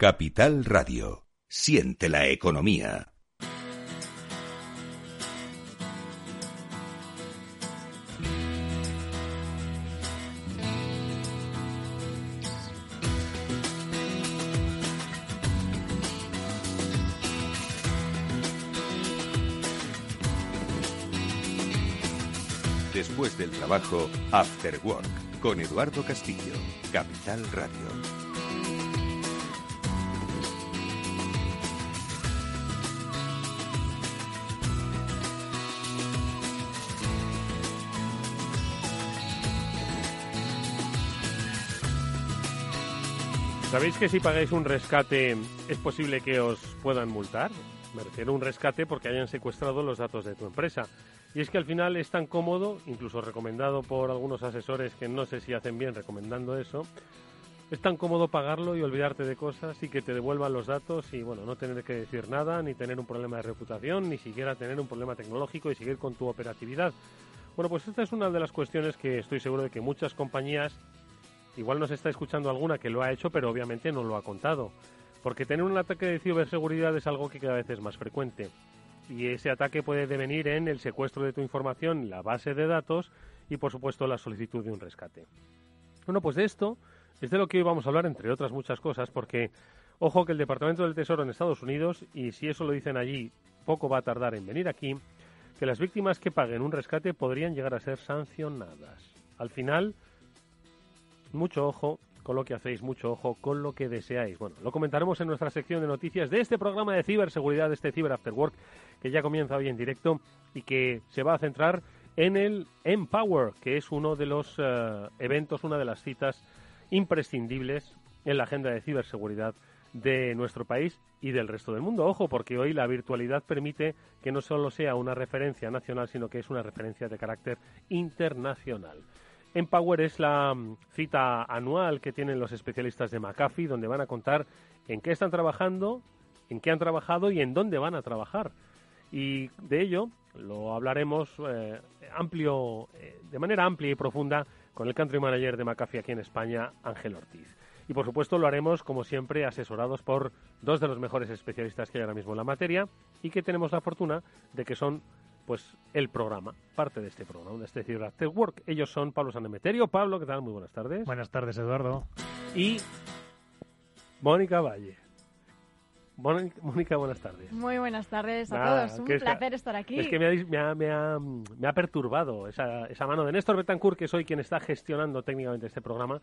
Capital Radio. Siente la economía. Después del trabajo, After Work, con Eduardo Castillo, Capital Radio. ¿Sabéis que si pagáis un rescate es posible que os puedan multar? Me refiero a un rescate porque hayan secuestrado los datos de tu empresa. Y es que al final es tan cómodo, incluso recomendado por algunos asesores que no sé si hacen bien recomendando eso, es tan cómodo pagarlo y olvidarte de cosas y que te devuelvan los datos y bueno, no tener que decir nada, ni tener un problema de reputación, ni siquiera tener un problema tecnológico y seguir con tu operatividad. Bueno, pues esta es una de las cuestiones que estoy seguro de que muchas compañías Igual nos está escuchando alguna que lo ha hecho, pero obviamente no lo ha contado. Porque tener un ataque de ciberseguridad es algo que cada vez es más frecuente. Y ese ataque puede devenir en el secuestro de tu información, la base de datos y, por supuesto, la solicitud de un rescate. Bueno, pues de esto es de lo que hoy vamos a hablar, entre otras muchas cosas, porque, ojo, que el Departamento del Tesoro en Estados Unidos, y si eso lo dicen allí, poco va a tardar en venir aquí, que las víctimas que paguen un rescate podrían llegar a ser sancionadas. Al final, mucho ojo con lo que hacéis, mucho ojo con lo que deseáis. Bueno, lo comentaremos en nuestra sección de noticias de este programa de ciberseguridad, de este Cyber After Work, que ya comienza hoy en directo y que se va a centrar en el Empower, que es uno de los eh, eventos, una de las citas imprescindibles en la agenda de ciberseguridad de nuestro país y del resto del mundo. Ojo, porque hoy la virtualidad permite que no solo sea una referencia nacional, sino que es una referencia de carácter internacional. Empower es la mm, cita anual que tienen los especialistas de McAfee, donde van a contar en qué están trabajando, en qué han trabajado y en dónde van a trabajar. Y de ello lo hablaremos eh, amplio, eh, de manera amplia y profunda con el country manager de McAfee aquí en España, Ángel Ortiz. Y por supuesto lo haremos, como siempre, asesorados por dos de los mejores especialistas que hay ahora mismo en la materia y que tenemos la fortuna de que son pues el programa, parte de este programa, de este After Work. Ellos son Pablo Sanemeterio. Pablo, ¿qué tal? Muy buenas tardes. Buenas tardes, Eduardo. Y Mónica Valle. Mónica, buenas tardes. Muy buenas tardes a todos. Un placer estar aquí. Es que me ha, me ha, me ha, perturbado esa, esa, mano de Néstor Betancourt, que soy quien está gestionando técnicamente este programa,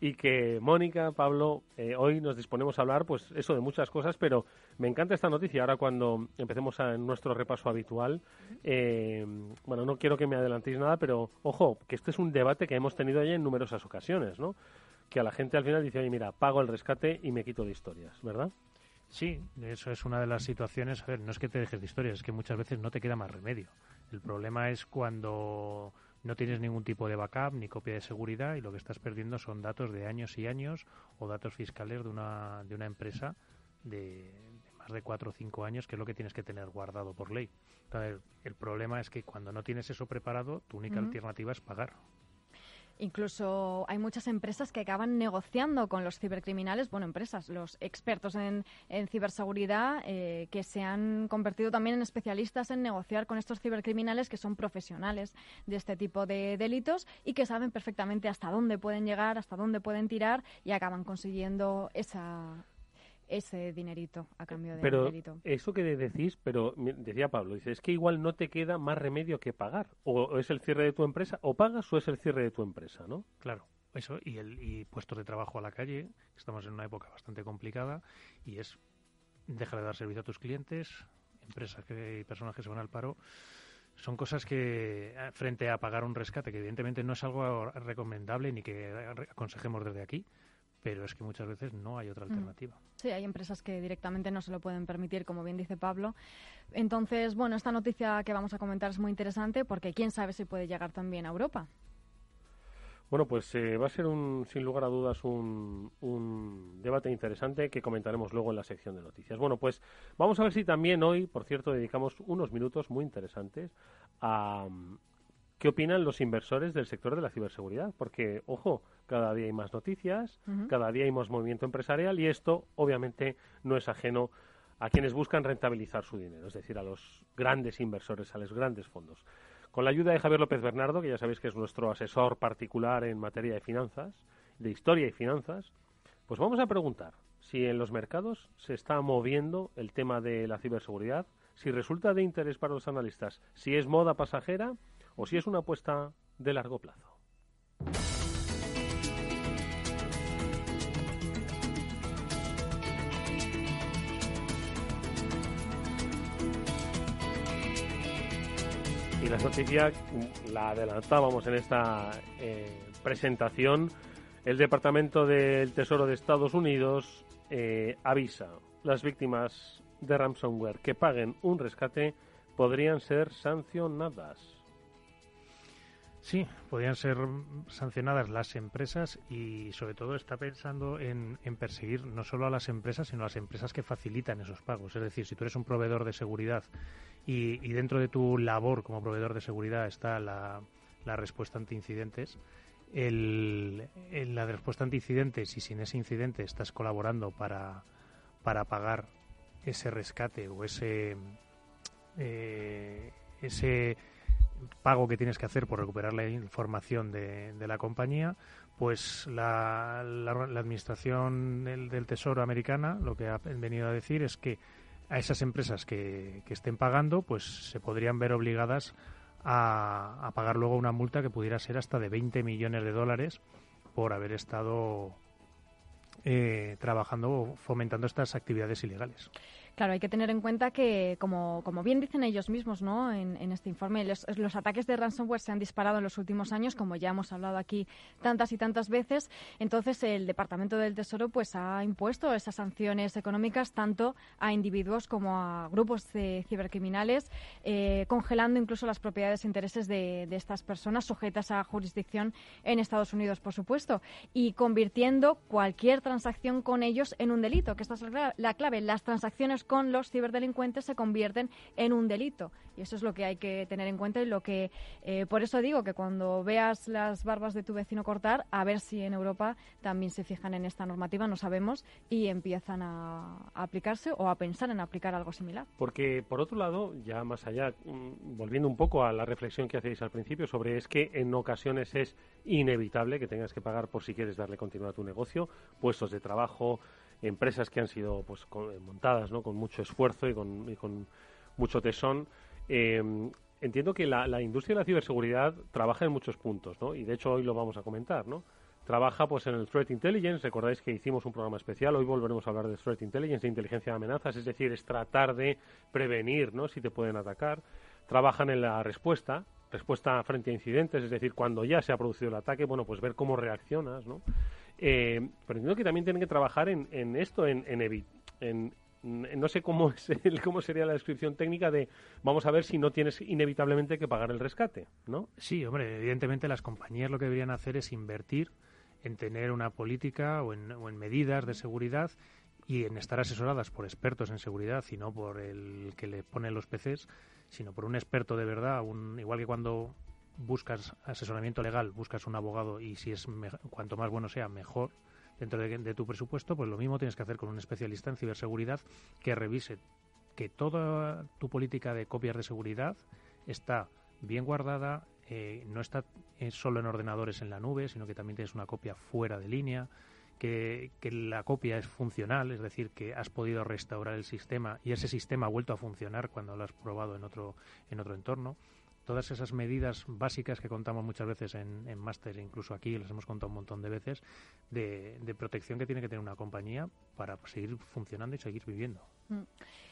y que Mónica, Pablo, eh, hoy nos disponemos a hablar, pues eso de muchas cosas, pero me encanta esta noticia. Ahora cuando empecemos a, en nuestro repaso habitual, eh, bueno, no quiero que me adelantéis nada, pero ojo, que este es un debate que hemos tenido ya en numerosas ocasiones, ¿no? Que a la gente al final dice, oye, mira, pago el rescate y me quito de historias, ¿verdad? Sí, eso es una de las situaciones. A ver, no es que te dejes de historias, es que muchas veces no te queda más remedio. El problema es cuando no tienes ningún tipo de backup ni copia de seguridad y lo que estás perdiendo son datos de años y años o datos fiscales de una, de una empresa de, más de cuatro o cinco años, que es lo que tienes que tener guardado por ley. Entonces, el problema es que cuando no tienes eso preparado, tu única alternativa es pagar. Incluso hay muchas empresas que acaban negociando con los cibercriminales, bueno, empresas, los expertos en, ciberseguridad eh, que se han convertido también en especialistas en negociar con estos cibercriminales que son profesionales de este tipo de delitos y que saben perfectamente hasta dónde pueden llegar, hasta dónde pueden tirar y acaban consiguiendo esa, ese dinerito a cambio de pero delito. eso que decís, pero decía Pablo, dice, es que igual no te queda más remedio que pagar. O es el cierre de tu empresa, o pagas o es el cierre de tu empresa, ¿no? Claro, eso y, el, y puestos de trabajo a la calle. Estamos en una época bastante complicada y es dejar de dar servicio a tus clientes, empresas que, y personas que se van al paro. Son cosas que, eh, frente a pagar un rescate, que evidentemente no es algo recomendable ni que aconsejemos desde aquí, pero es que muchas veces no hay otra Mm. alternativa. Sí, hay empresas que directamente no se lo pueden permitir, como bien dice Pablo. Entonces, bueno, esta noticia que vamos a comentar es muy interesante porque quién sabe si puede llegar también a Europa. Bueno, pues eh, va a ser un, sin lugar a dudas un, un debate interesante que comentaremos luego en la sección de noticias. Bueno, pues vamos a ver si también hoy, por cierto, dedicamos unos minutos muy interesantes a qué opinan los inversores del sector de la ciberseguridad. Porque, ojo, cada día hay más noticias, cada día hay más movimiento empresarial y esto, obviamente, no es ajeno a quienes buscan rentabilizar su dinero, es decir, a los grandes inversores, a los grandes fondos. Con la ayuda de Javier López Bernardo, que ya sabéis que es nuestro asesor particular en materia de finanzas, de historia y finanzas, pues vamos a preguntar si en los mercados se está moviendo el tema de la ciberseguridad, si resulta de interés para los analistas, si es moda pasajera o si es una apuesta de largo plazo. Y la noticia la adelantábamos en esta eh, presentación. El Departamento del Tesoro de Estados Unidos eh, avisa las víctimas de ransomware que paguen un rescate podrían ser sancionadas. Sí, podrían ser sancionadas las empresas y sobre todo está pensando en, en perseguir no solo a las empresas, sino a las empresas que facilitan esos pagos. Es decir, si tú eres un proveedor de seguridad y, y dentro de tu labor como proveedor de seguridad está la, respuesta ante incidentes, el, la respuesta ante incidentes y si en ese incidente estás colaborando para, para pagar ese rescate o ese, eh, ese pago que tienes que hacer por recuperar la información de, la compañía, pues la, la- la Administración del, del Tesoro americana lo que ha venido a decir es que a esas empresas que, que estén pagando, pues se podrían ver obligadas a, a pagar luego una multa que pudiera ser hasta de 20 millones de dólares por haber estado eh, trabajando o fomentando estas actividades ilegales. Claro, hay que tener en cuenta que, como, como bien dicen ellos mismos ¿no? en, este informe, los, ataques de ransomware se han disparado en los últimos años, como ya hemos hablado aquí tantas y tantas veces. Entonces, el Departamento del Tesoro pues, ha impuesto esas sanciones económicas tanto a individuos como a grupos de cibercriminales, eh, congelando incluso las propiedades e intereses de, de estas personas sujetas a jurisdicción en Estados Unidos, por supuesto, y convirtiendo cualquier transacción con ellos en un delito, que esta es la clave. Las transacciones con los ciberdelincuentes se convierten en un delito. Y eso es lo que hay que tener en cuenta y lo que, eh, por eso digo que cuando veas las barbas de tu vecino cortar, a ver si en Europa también se fijan en esta normativa, no sabemos, y empiezan a, aplicarse o a pensar en aplicar algo similar. Porque, por otro lado, ya más allá, mm, volviendo un poco a la reflexión que hacéis al principio sobre es que en ocasiones es inevitable que tengas que pagar por si quieres darle continuidad a tu negocio, puestos de trabajo, empresas que han sido pues con- eh, montadas ¿no? con mucho esfuerzo y con, y con mucho tesón. Eh, entiendo que la, industria de la ciberseguridad trabaja en muchos puntos, ¿no? Y de hecho hoy lo vamos a comentar, ¿no? Trabaja pues en el Threat Intelligence, recordáis que hicimos un programa especial, hoy volveremos a hablar de Threat Intelligence, de inteligencia de amenazas, es decir, es tratar de prevenir, ¿no? Si te pueden atacar. Trabajan en la respuesta, respuesta frente a incidentes, es decir, cuando ya se ha producido el ataque, bueno, pues ver cómo reaccionas, ¿no? Eh, pero entiendo que también tienen que trabajar en, en esto, en, en, evi- en- no sé cómo, es el- cómo sería la descripción técnica de vamos a ver si no tienes inevitablemente que pagar el rescate, ¿no? Sí, hombre, evidentemente las compañías lo que deberían hacer es invertir en tener una política o en, o en medidas de seguridad y en estar asesoradas por expertos en seguridad y no por el que le pone los PCs, sino por un experto de verdad, un, igual que cuando buscas asesoramiento legal, buscas un abogado y si es cuanto más bueno sea, mejor dentro de, de tu presupuesto, pues lo mismo tienes que hacer con un especialista en ciberseguridad que revise que toda tu política de copias de seguridad está bien guardada, eh, no está eh, solo en ordenadores en la nube, sino que también tienes una copia fuera de línea, que, que, la copia es funcional, es decir, que has podido restaurar el sistema y ese sistema ha vuelto a funcionar cuando lo has probado en otro, en otro entorno todas esas medidas básicas que contamos muchas veces en, en máster, incluso aquí las hemos contado un montón de veces, de, de, protección que tiene que tener una compañía para seguir funcionando y seguir viviendo.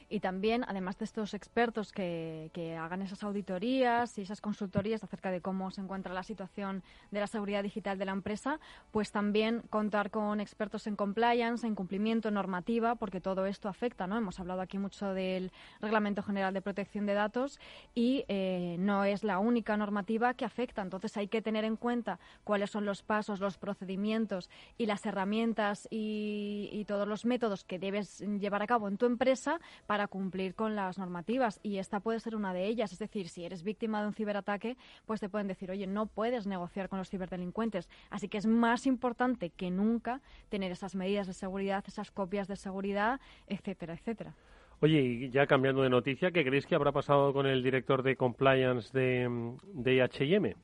Y también, además de estos expertos que, que, hagan esas auditorías y esas consultorías acerca de cómo se encuentra la situación de la seguridad digital de la empresa, pues también contar con expertos en compliance, en cumplimiento, normativa, porque todo esto afecta, ¿no? Hemos hablado aquí mucho del Reglamento General de Protección de Datos y eh, no es la única normativa que afecta. Entonces hay que tener en cuenta cuáles son los pasos, los procedimientos y las herramientas y, todos los métodos que debes llevar a cabo en tu empresa para cumplir con las normativas y esta puede ser una de ellas. Es decir, si eres víctima de un ciberataque, pues te pueden decir, oye, no puedes negociar con los ciberdelincuentes. Así que es más importante que nunca tener esas medidas de seguridad, esas copias de seguridad, etcétera, etcétera. Oye, y ya cambiando de noticia, ¿qué creéis que habrá pasado con el director de compliance de, de H&M?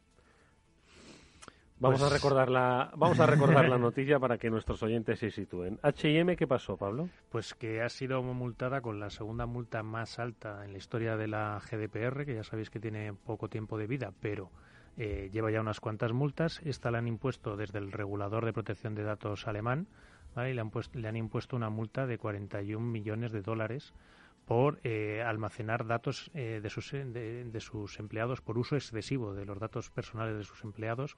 Vamos pues... a recordar la vamos a recordar la noticia para que nuestros oyentes se sitúen. H&M, ¿qué pasó, Pablo? Pues que ha sido multada con la segunda multa más alta en la historia de la GDPR, que ya sabéis que tiene poco tiempo de vida, pero eh, lleva ya unas cuantas multas. Esta la han impuesto desde el regulador de protección de datos alemán, ¿vale? y le han, puesto, le han impuesto una multa de 41 millones de dólares por eh, almacenar datos eh, de, sus, de, de, sus empleados por uso excesivo de los datos personales de sus empleados,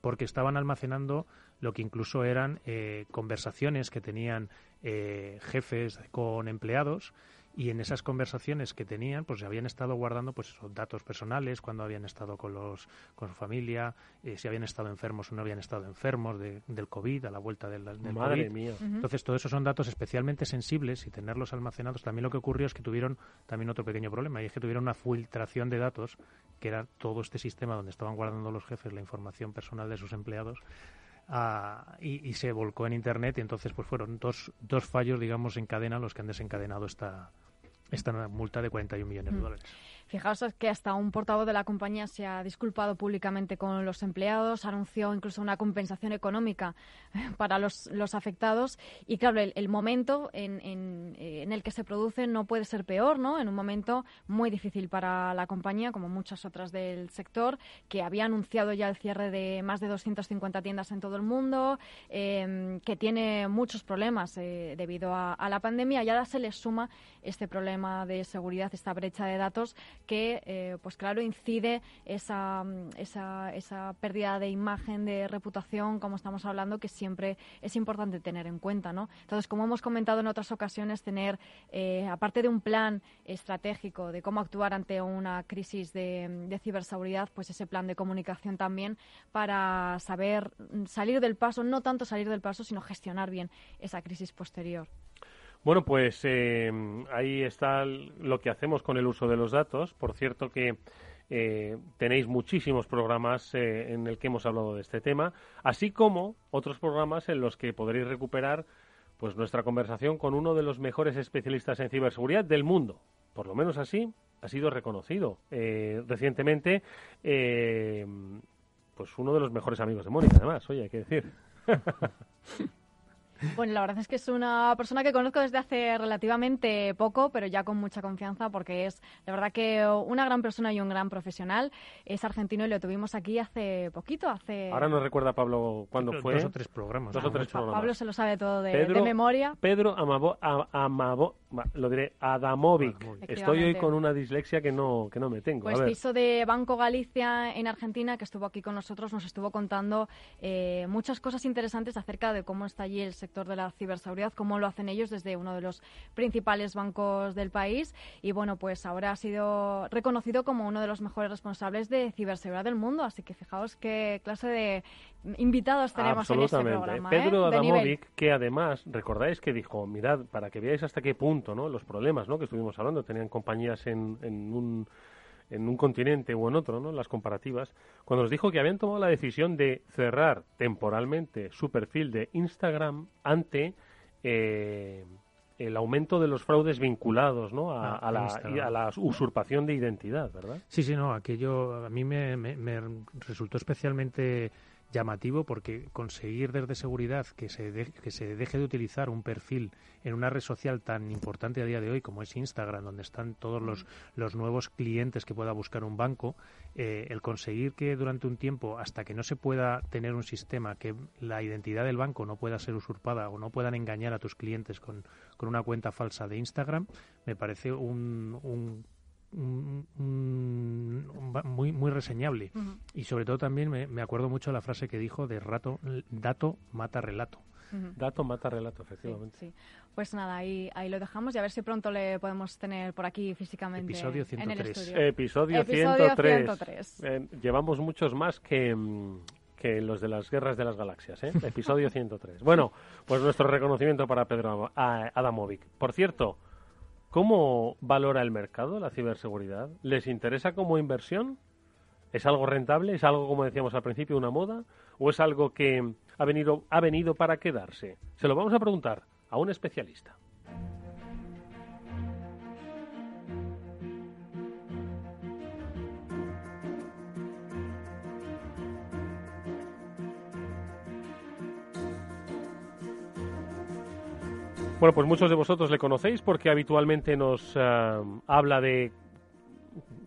porque estaban almacenando lo que incluso eran eh, conversaciones que tenían eh, jefes con empleados y en esas conversaciones que tenían pues habían estado guardando pues esos datos personales cuando habían estado con los con su familia eh, si habían estado enfermos o no habían estado enfermos de, del covid a la vuelta del, del Madre COVID. mía. Uh -huh. entonces todos esos son datos especialmente sensibles y tenerlos almacenados también lo que ocurrió es que tuvieron también otro pequeño problema y es que tuvieron una filtración de datos que era todo este sistema donde estaban guardando los jefes la información personal de sus empleados Uh, y, y, se volcó en internet y entonces pues fueron dos, dos fallos digamos en cadena los que han desencadenado esta esta multa de 41 millones de dólares. Fijaos que hasta un portavoz de la compañía se ha disculpado públicamente con los empleados, anunció incluso una compensación económica para los, los afectados y claro, el, momento en, en, en, el que se produce no puede ser peor, ¿no? En un momento muy difícil para la compañía, como muchas otras del sector, que había anunciado ya el cierre de más de 250 tiendas en todo el mundo, eh, que tiene muchos problemas eh, debido a, a la pandemia y ahora se le suma este problema de seguridad, esta brecha de datos que, eh, pues claro, incide esa, esa, esa, pérdida de imagen, de reputación, como estamos hablando, que siempre es importante tener en cuenta, ¿no? Entonces, como hemos comentado en otras ocasiones, tener, eh, aparte de un plan estratégico de cómo actuar ante una crisis de, de ciberseguridad, pues ese plan de comunicación también para saber salir del paso, no tanto salir del paso, sino gestionar bien esa crisis posterior. Bueno, pues eh, ahí está lo que hacemos con el uso de los datos. Por cierto que eh, tenéis muchísimos programas eh, en el que hemos hablado de este tema, así como otros programas en los que podréis recuperar pues nuestra conversación con uno de los mejores especialistas en ciberseguridad del mundo. Por lo menos así ha sido reconocido eh, recientemente pues uno de los mejores amigos de Mónica, además, oye, hay que decir. Bueno, la verdad es que es una persona que conozco desde hace relativamente poco, pero ya con mucha confianza porque es, de verdad que una gran persona y un gran profesional. Es argentino y lo tuvimos aquí hace poquito, hace... Ahora no recuerda Pablo cuándo fue. Dos o tres programas. Dos o tres programas. Pablo se lo sabe todo de, Pedro, de memoria. Pedro Amabo, Amabo, lo diré, Adamovic. Estoy hoy con una dislexia que no, que no me tengo. Pues hizo de Banco Galicia en Argentina, que estuvo aquí con nosotros, nos estuvo contando eh, muchas cosas interesantes acerca de cómo está allí el sector de la ciberseguridad, cómo lo hacen ellos desde uno de los principales bancos del país. Y bueno, pues ahora ha sido reconocido como uno de los mejores responsables de ciberseguridad del mundo. Así que fijaos qué clase de invitados tenemos en este programa. Pedro ¿eh? Adamovic, que además, recordáis que dijo, mirad, para que veáis hasta qué punto, ¿no? Los problemas, ¿no? Que estuvimos hablando, tenían compañías en, en un en un continente o en otro, ¿no? Las comparativas, cuando nos dijo que habían tomado la decisión de cerrar temporalmente su perfil de Instagram ante eh, el aumento de los fraudes vinculados ¿no? a, ah, a, la, a, la, usurpación de identidad, ¿verdad? Sí, sí, no, aquello a mí me, me, me resultó especialmente llamativo porque conseguir desde seguridad que se, que se deje de utilizar un perfil en una red social tan importante a día de hoy como es Instagram, donde están todos los, los nuevos clientes que pueda buscar un banco, eh, el conseguir que durante un tiempo, hasta que no se pueda tener un sistema que la identidad del banco no pueda ser usurpada o no puedan engañar a tus clientes con, con una cuenta falsa de Instagram, me parece un, un muy muy reseñable. Y sobre todo también me, me, acuerdo mucho de la frase que dijo de rato dato mata relato. Dato mata relato efectivamente. Pues nada ahí ahí lo dejamos y a ver si pronto le podemos tener por aquí físicamente episodio 103 episodio, 103, eh, llevamos muchos más que mm, que los de las guerras de las galaxias, ¿eh? Episodio 103. Bueno, pues nuestro reconocimiento para Pedro Adamovic. Por cierto, ¿Cómo valora el mercado la ciberseguridad? ¿Les interesa como inversión? ¿Es algo rentable? ¿Es algo, como decíamos al principio, una moda? ¿O es algo que ha venido, ha venido para quedarse? Se lo vamos a preguntar a un especialista. Bueno, pues muchos de vosotros le conocéis porque habitualmente nos eh, habla de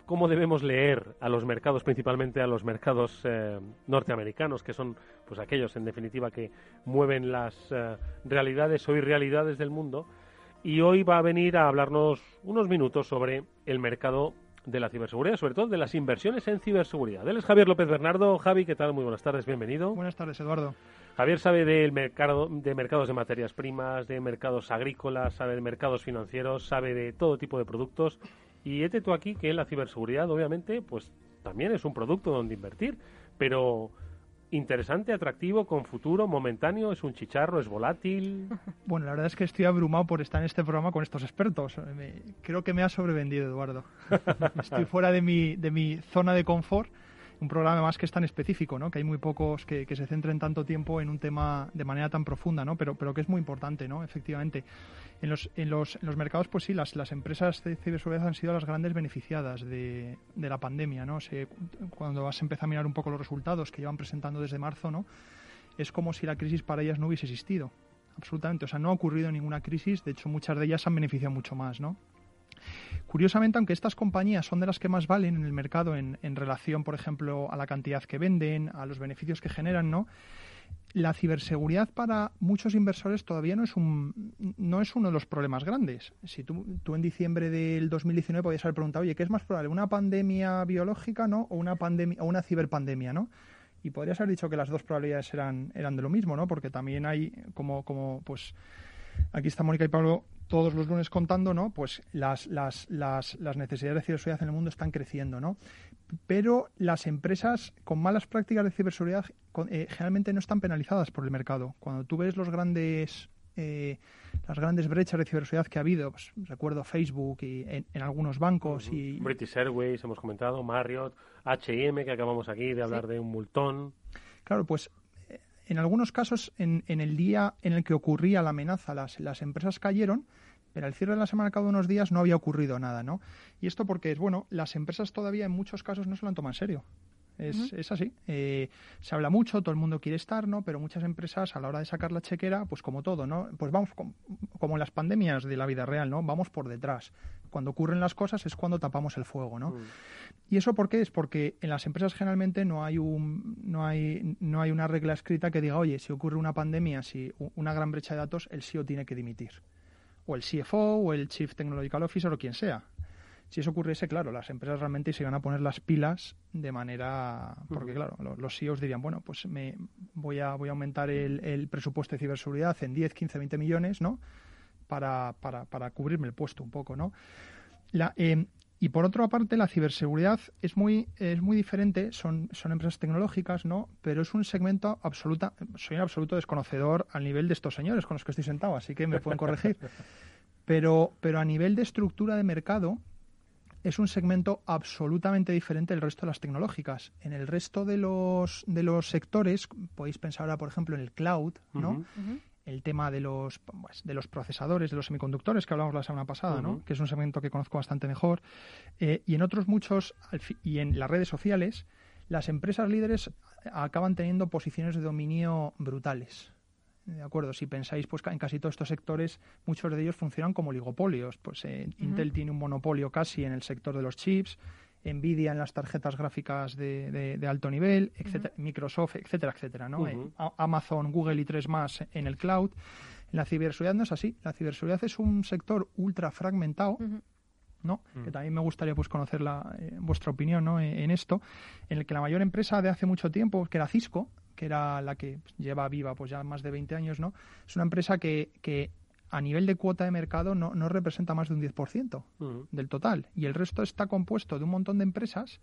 cómo debemos leer a los mercados, principalmente a los mercados eh, norteamericanos, que son pues aquellos, en definitiva, que mueven las eh, realidades o irrealidades del mundo. Y hoy va a venir a hablarnos unos minutos sobre el mercado de la ciberseguridad, sobre todo de las inversiones en ciberseguridad. Él es Javier López Bernardo. Javi, ¿qué tal? Muy buenas tardes, bienvenido. Buenas tardes, Eduardo. Javier sabe del mercado, de mercados de materias primas, de mercados agrícolas, sabe de mercados financieros, sabe de todo tipo de productos. Y este tú aquí que la ciberseguridad, obviamente, pues también es un producto donde invertir, pero interesante, atractivo, con futuro, momentáneo, es un chicharro, es volátil. Bueno, la verdad es que estoy abrumado por estar en este programa con estos expertos. creo que me ha sobrevendido, Eduardo. estoy fuera de mi, de mi zona de confort un programa más que es tan específico, ¿no? que hay muy pocos que, se centren tanto tiempo en un tema de manera tan profunda, ¿no? pero, pero que es muy importante, ¿no? efectivamente. En los, en los, mercados, pues sí, las, empresas de ciberseguridad han sido las grandes beneficiadas de, la pandemia. ¿no? Cuando vas a empezar a mirar un poco los resultados que llevan presentando desde marzo, ¿no? es como si la crisis para ellas no hubiese existido. Absolutamente. O sea, no ha ocurrido ninguna crisis. De hecho, muchas de ellas han beneficiado mucho más, ¿no? Curiosamente, aunque estas compañías son de las que más valen en el mercado en, relación, por ejemplo, a la cantidad que venden, a los beneficios que generan, ¿no? La ciberseguridad para muchos inversores todavía no es un no es uno de los problemas grandes. Si tú, tú en diciembre del 2019 podías haber preguntado, oye, ¿qué es más probable, una pandemia biológica, no, o una pandemia o una ciberpandemia, no? Y podrías haber dicho que las dos probabilidades eran eran de lo mismo, ¿no? Porque también hay como como pues aquí está Mónica y Pablo todos los lunes contando, ¿no? Pues las, las, las, las necesidades de ciberseguridad en el mundo están creciendo, ¿no? Pero las empresas con malas prácticas de ciberseguridad eh, generalmente no están penalizadas por el mercado. Cuando tú ves los grandes eh, las grandes brechas de ciberseguridad que ha habido, pues, recuerdo Facebook y en, algunos bancos y British Airways hemos comentado, Marriott, H&M que acabamos aquí de hablar de un multón. Claro, pues en algunos casos, en, el día en el que ocurría la amenaza, las, las empresas cayeron, pero al cierre de la semana, cada unos días, no había ocurrido nada, ¿no? Y esto porque, es bueno, las empresas todavía en muchos casos no se lo han tomado en serio. Es, es así. Eh, se habla mucho, todo el mundo quiere estar, ¿no? Pero muchas empresas a la hora de sacar la chequera, pues como todo, ¿no? Pues vamos, como en las pandemias de la vida real, ¿no? Vamos por detrás. Cuando ocurren las cosas es cuando tapamos el fuego, ¿no? Mm. ¿Y eso por qué? Es porque en las empresas generalmente no hay, un, no, hay, no hay una regla escrita que diga, oye, si ocurre una pandemia, si una gran brecha de datos, el CEO tiene que dimitir. O el CFO, o el Chief Technological Officer, o quien sea. Si eso ocurriese, claro, las empresas realmente se iban a poner las pilas de manera... Porque, claro, los CEOs dirían, bueno, pues me voy a, voy a aumentar el, presupuesto de ciberseguridad en 10, 15, 20 millones, ¿no? Para, para, para cubrirme el puesto un poco, ¿no? La, eh, y por otra parte, la ciberseguridad es muy, es muy diferente, son, son empresas tecnológicas, ¿no? Pero es un segmento absoluta, soy un absoluto desconocedor al nivel de estos señores con los que estoy sentado, así que me pueden corregir. Pero, pero a nivel de estructura de mercado, es un segmento absolutamente diferente del resto de las tecnológicas. En el resto de los, de los sectores, podéis pensar ahora, por ejemplo, en el cloud, ¿no? El tema de los, pues, de los procesadores, de los semiconductores que hablamos la semana pasada, ¿no? Que es un segmento que conozco bastante mejor. Eh, y en otros muchos, y en las redes sociales, las empresas líderes acaban teniendo posiciones de dominio brutales. De acuerdo, si pensáis pues en casi todos estos sectores, muchos de ellos funcionan como oligopolios. Pues eh, Intel tiene un monopolio casi en el sector de los chips, Nvidia en las tarjetas gráficas de, alto nivel, etcétera, Microsoft, etcétera, etcétera, ¿no? Eh, Amazon, Google y tres más en el cloud. En la ciberseguridad no es así. La ciberseguridad es un sector ultra fragmentado. ¿no? Que también me gustaría pues conocer la, eh, vuestra opinión ¿no? en, en, esto, en el que la mayor empresa de hace mucho tiempo, que era Cisco, que era la que lleva viva pues ya más de 20 años, ¿no? Es una empresa que, que a nivel de cuota de mercado no, no representa más de un 10% del total. Y el resto está compuesto de un montón de empresas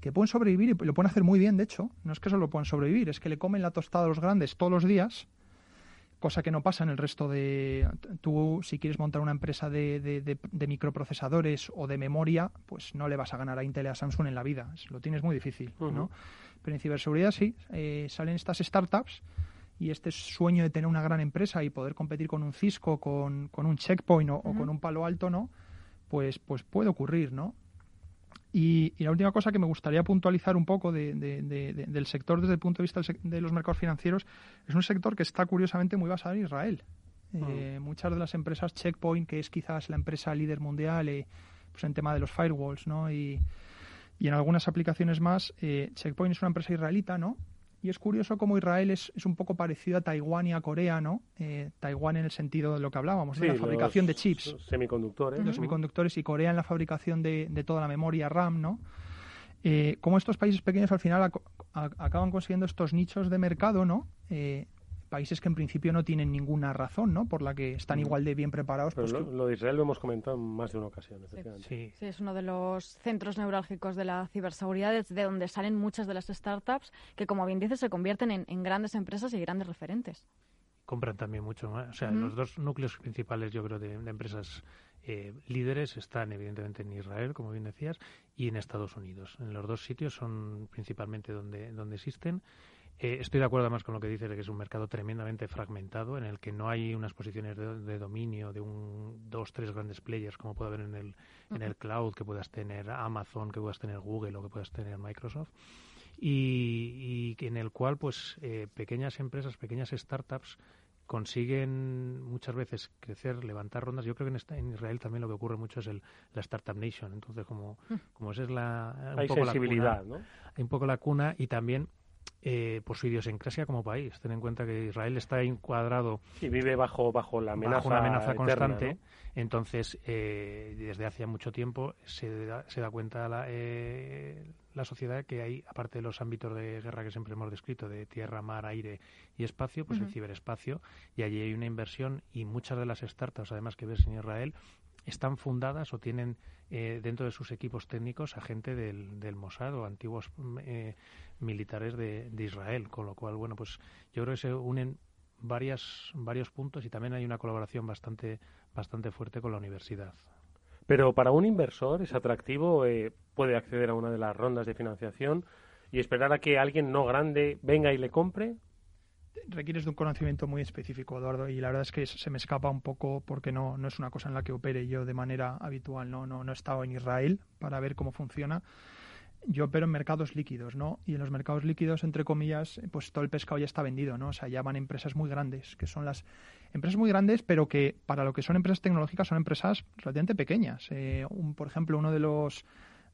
que pueden sobrevivir y lo pueden hacer muy bien, de hecho. No es que solo puedan sobrevivir, es que le comen la tostada a los grandes todos los días, cosa que no pasa en el resto de... Tú, si quieres montar una empresa de, de, microprocesadores o de memoria, pues no le vas a ganar a Intel y a Samsung en la vida. Lo tienes muy difícil, ¿no? Pero en ciberseguridad sí, eh, salen estas startups y este sueño de tener una gran empresa y poder competir con un Cisco, con, con un Checkpoint o, con un Palo Alto, ¿no? Pues, pues puede ocurrir, ¿no? Y, la última cosa que me gustaría puntualizar un poco de, del sector desde el punto de vista de los mercados financieros es un sector que está curiosamente muy basado en Israel. Eh, muchas de las empresas Checkpoint, que es quizás la empresa líder mundial eh, pues en tema de los firewalls, ¿no? Y, y en algunas aplicaciones más, eh, Checkpoint es una empresa israelita, ¿no? Y es curioso cómo Israel es, es un poco parecido a Taiwán y a Corea, ¿no? Eh, Taiwán en el sentido de lo que hablábamos, de la fabricación de chips. Semiconductores. Los semiconductores y Corea en la fabricación de, de toda la memoria RAM, ¿no? Eh, como estos países pequeños al final acaban consiguiendo estos nichos de mercado, ¿no? Eh, países que en principio no tienen ninguna razón, ¿no? Por la que están mm. igual de bien preparados. Pero pues lo, de Israel lo hemos comentado en más de una ocasión, sí. sí. es uno de los centros neurálgicos de la ciberseguridad, desde donde salen muchas de las startups que, como bien dices, se convierten en, grandes empresas y grandes referentes. Compran también mucho más. O sea, los dos núcleos principales, yo creo, de, empresas eh, líderes están evidentemente en Israel, como bien decías, y en Estados Unidos. En los dos sitios son principalmente donde, donde existen. Eh, estoy de acuerdo además con lo que dice de que es un mercado tremendamente fragmentado en el que no hay unas posiciones de, dominio de un dos tres grandes players como puede haber en el en el cloud que puedas tener Amazon que puedas tener Google o que puedas tener Microsoft y, y en el cual pues eh, pequeñas empresas pequeñas startups consiguen muchas veces crecer, levantar rondas. Yo creo que en, en Israel también lo que ocurre mucho es el, la Startup Nation. Entonces, como, como esa es la... Hay sensibilidad, ¿no? Hay un poco la cuna y también eh, por su idiosincrasia como país. Ten en cuenta que Israel está encuadrado y vive bajo bajo la amenaza, una amenaza constante. Entonces, eh, desde hace mucho tiempo se da, se da cuenta la, eh, la sociedad que hay, aparte de los ámbitos de guerra que siempre hemos descrito, de tierra, mar, aire y espacio, pues el ciberespacio, y allí hay una inversión y muchas de las startups, además que ves en Israel, están fundadas o tienen eh, dentro de sus equipos técnicos a gente del, del Mossad o antiguos eh, militares de, Israel, con lo cual, bueno, pues yo creo que se unen varias, varios puntos y también hay una colaboración bastante, bastante fuerte con la universidad. Pero para un inversor es atractivo, eh, puede acceder a una de las rondas de financiación y esperar a que alguien no grande venga y le compre requieres de un conocimiento muy específico, Eduardo, y la verdad es que se me escapa un poco porque no, no es una cosa en la que opere yo de manera habitual, no, no, no he estado en Israel para ver cómo funciona. Yo opero en mercados líquidos, ¿no? Y en los mercados líquidos, entre comillas, pues todo el pescado ya está vendido, ¿no? O sea, ya van empresas muy grandes, que son las empresas muy grandes, pero que para lo que son empresas tecnológicas son empresas relativamente pequeñas. Eh, un, por ejemplo, uno de los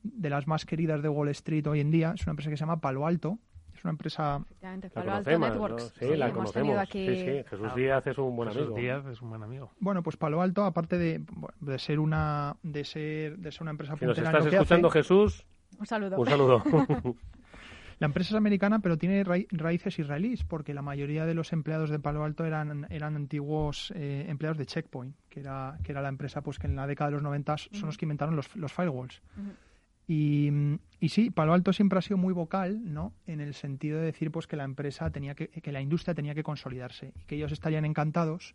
de las más queridas de Wall Street hoy en día es una empresa que se llama Palo Alto, es una empresa. Palo Alto Networks. Sí, la conocemos. Aquí... Sí, sí. Jesús Díaz es un buen Jesús amigo. Díaz es un buen amigo. Bueno, pues Palo Alto, aparte de, de ser una de ser de ser una empresa si nos estás escuchando, Jesús, un saludo. Un saludo. La empresa es americana, pero tiene raíces israelíes, porque la mayoría de los empleados de Palo Alto eran, eran antiguos eh, empleados de Checkpoint, que era, que era la empresa pues que en la década de los 90 son los que inventaron los, los firewalls. Y, sí, Palo Alto siempre ha sido muy vocal, ¿no? En el sentido de decir pues que la empresa tenía que, que la industria tenía que consolidarse y que ellos estarían encantados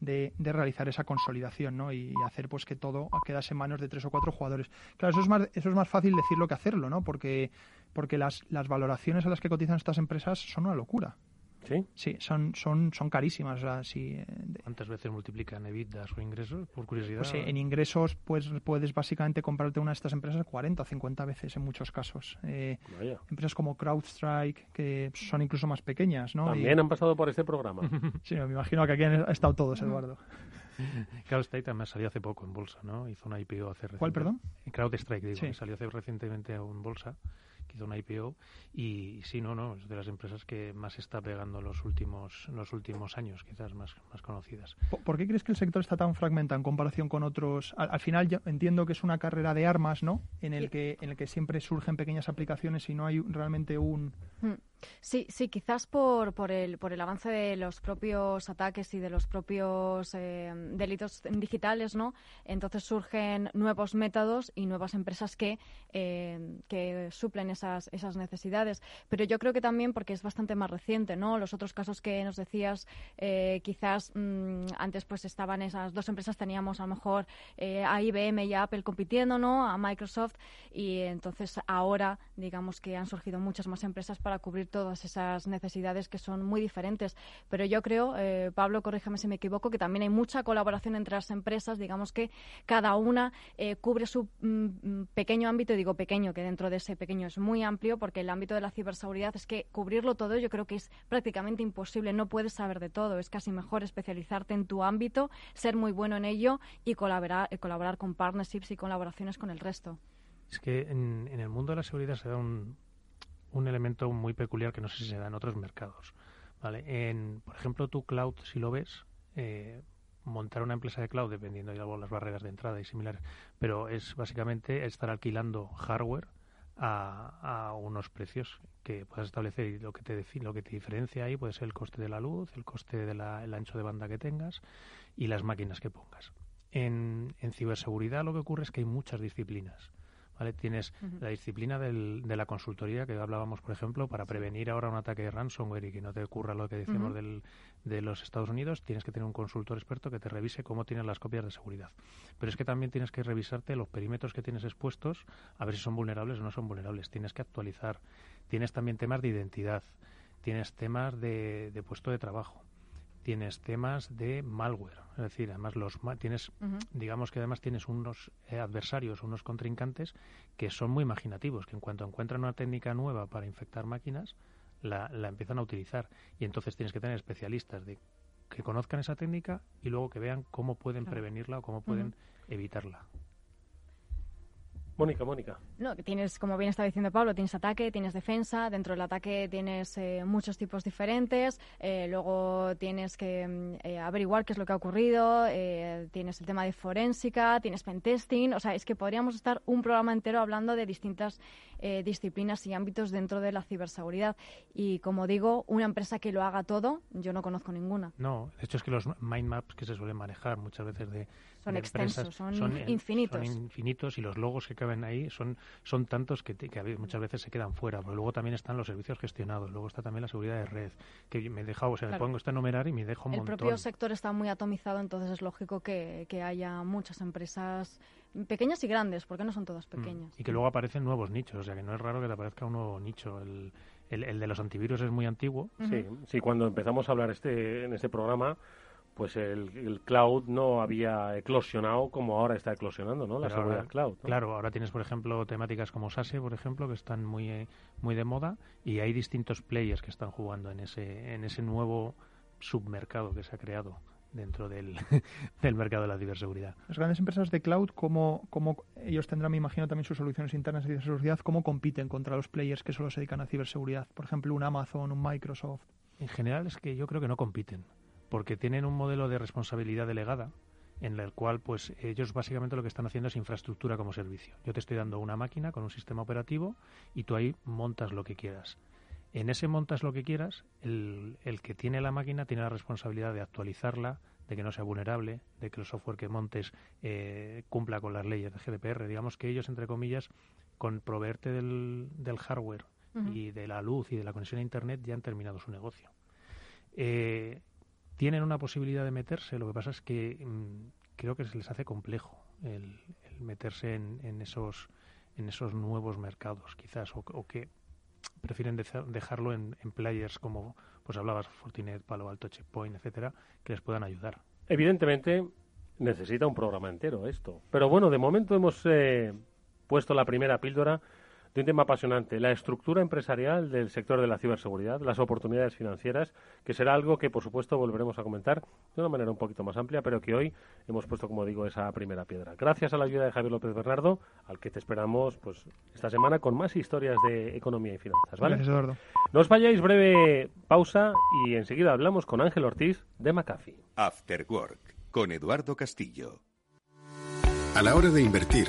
de, de realizar esa consolidación, ¿no? Y hacer pues que todo quedase en manos de tres o cuatro jugadores. Claro, eso es más, eso es más fácil decirlo que hacerlo, ¿no? Porque, porque las, las valoraciones a las que cotizan estas empresas son una locura. ¿Sí? Sí, son, son, son carísimas. O sea, si, eh, ¿Cuántas veces multiplican EBITDA o ingresos? Por curiosidad. Pues en ingresos pues puedes básicamente comprarte una de estas empresas 40 o 50 veces en muchos casos. Eh, empresas como CrowdStrike, que son incluso más pequeñas, ¿no? También han pasado por este programa. sí, me imagino que aquí han estado todos, Eduardo. CrowdStrike también salió hace poco en bolsa, ¿no? Hizo una IPO hace ¿Cuál, perdón? CrowdStrike, digo, salió hace recientemente en bolsa que hizo una IPO y, sí, no, no, es de las empresas que más está pegando los últimos los últimos años, quizás más, más conocidas. ¿Por, qué crees que el sector está tan fragmentado en comparación con otros? Al, final yo entiendo que es una carrera de armas, ¿no? En el que en el que siempre surgen pequeñas aplicaciones y no hay realmente un hmm. Sí, sí, quizás por, por, el, por el avance de los propios ataques y de los propios eh, delitos digitales, ¿no? Entonces surgen nuevos métodos y nuevas empresas que, eh, que suplen esas, esas necesidades. Pero yo creo que también porque es bastante más reciente, ¿no? Los otros casos que nos decías, eh, quizás mm, antes pues estaban esas dos empresas, teníamos a lo mejor a IBM y a Apple compitiendo, ¿no? A Microsoft y entonces ahora digamos que han surgido muchas más empresas para cubrir todas esas necesidades que son muy diferentes. Pero yo creo, eh, Pablo, corríjame si me equivoco, que también hay mucha colaboración entre las empresas. Digamos que cada una eh, cubre su mm, mm, pequeño ámbito, y digo pequeño, que dentro de ese pequeño es muy amplio, porque el ámbito de la ciberseguridad es que cubrirlo todo yo creo que es prácticamente imposible. No puedes saber de todo. Es casi mejor especializarte en tu ámbito, ser muy bueno en ello y colaborar, eh, colaborar con partnerships y colaboraciones con el resto. Es que en el mundo de la seguridad se da un, un elemento muy peculiar que no sé si se da en otros mercados. ¿vale? En, por ejemplo, tu cloud, si lo ves, eh, montar una empresa de cloud, dependiendo de las barreras de entrada y similares, pero es básicamente estar alquilando hardware a, a unos precios que puedas establecer y lo que te lo que te diferencia ahí puede ser el coste de la luz, el coste del ancho de banda que tengas y las máquinas que pongas. En, en ciberseguridad lo que ocurre es que hay muchas disciplinas. Tienes la disciplina del, de la consultoría que hablábamos, por ejemplo, para prevenir ahora un ataque de ransomware y que no te ocurra lo que decimos del, de los Estados Unidos, tienes que tener un consultor experto que te revise cómo tienes las copias de seguridad. Pero es que también tienes que revisarte los perímetros que tienes expuestos, a ver si son vulnerables o no son vulnerables. Tienes que actualizar. Tienes también temas de identidad. Tienes temas de, de puesto de trabajo tienes temas de malware, es decir, además los tienes, digamos que además tienes unos eh, adversarios, unos contrincantes que son muy imaginativos, que en cuanto encuentran una técnica nueva para infectar máquinas, la, la empiezan a utilizar. Y entonces tienes que tener especialistas de que conozcan esa técnica y luego que vean cómo pueden prevenirla o cómo pueden evitarla. Mónica, Mónica. No, tienes, como bien estaba diciendo Pablo, tienes ataque, tienes defensa. Dentro del ataque tienes eh, muchos tipos diferentes. Eh, luego tienes que mm, eh, averiguar qué es lo que ha ocurrido. tienes el tema de forénsica, tienes pentesting. O sea, es que podríamos estar un programa entero hablando de distintas disciplinas y ámbitos dentro de la ciberseguridad. Y como digo, una empresa que lo haga todo, yo no conozco ninguna. No, de hecho es que los mind maps que se suelen manejar muchas veces de son extensos, son, infinitos. Son infinitos y los logos que caben ahí son, son tantos que, que muchas veces se quedan fuera. Pero luego también están los servicios gestionados, luego está también la seguridad de red, que me he dejado, o sea, me pongo este numerar y me dejo un El propio sector está muy atomizado, entonces es lógico que, que haya muchas empresas pequeñas y grandes, porque no son todas mm. pequeñas. Y que luego aparecen nuevos nichos, o sea, que no es raro que te aparezca un nuevo nicho. El, el, de los antivirus es muy antiguo. Sí, sí, cuando empezamos a hablar este en este programa pues el, cloud no había eclosionado como ahora está eclosionando, ¿no? La seguridad cloud. Claro, ahora tienes, por ejemplo, temáticas como SASE, por ejemplo, que están muy, eh, muy de moda y hay distintos players que están jugando en ese, en ese nuevo submercado que se ha creado dentro del, del mercado de la ciberseguridad. Las grandes empresas de cloud, ¿cómo, cómo ellos tendrán, me imagino, también sus soluciones internas de ciberseguridad, cómo compiten contra los players que solo se dedican a ciberseguridad? Por ejemplo, un Amazon, un Microsoft. En general es que yo creo que no compiten porque tienen un modelo de responsabilidad delegada en el cual pues ellos básicamente lo que están haciendo es infraestructura como servicio. Yo te estoy dando una máquina con un sistema operativo y tú ahí montas lo que quieras. En ese montas lo que quieras, el, el que tiene la máquina tiene la responsabilidad de actualizarla, de que no sea vulnerable, de que el software que montes eh, cumpla con las leyes de GDPR. Digamos que ellos, entre comillas, con proveerte del, del hardware y de la luz y de la conexión a Internet ya han terminado su negocio. Eh, tienen una posibilidad de meterse, lo que pasa es que mm, creo que se les hace complejo el, meterse en, esos en esos nuevos mercados, quizás, o, que prefieren dejarlo en, players como, pues hablabas, Fortinet, Palo Alto, Checkpoint, etcétera, que les puedan ayudar. Evidentemente necesita un programa entero esto. Pero bueno, de momento hemos eh, puesto la primera píldora de un tema apasionante, la estructura empresarial del sector de la ciberseguridad, las oportunidades financieras, que será algo que, por supuesto, volveremos a comentar de una manera un poquito más amplia, pero que hoy hemos puesto, como digo, esa primera piedra. Gracias a la ayuda de Javier López Bernardo, al que te esperamos pues esta semana con más historias de economía y finanzas. ¿vale? Gracias, Eduardo. No os vayáis, breve pausa y enseguida hablamos con Ángel Ortiz de McAfee. After Work con Eduardo Castillo. A la hora de invertir,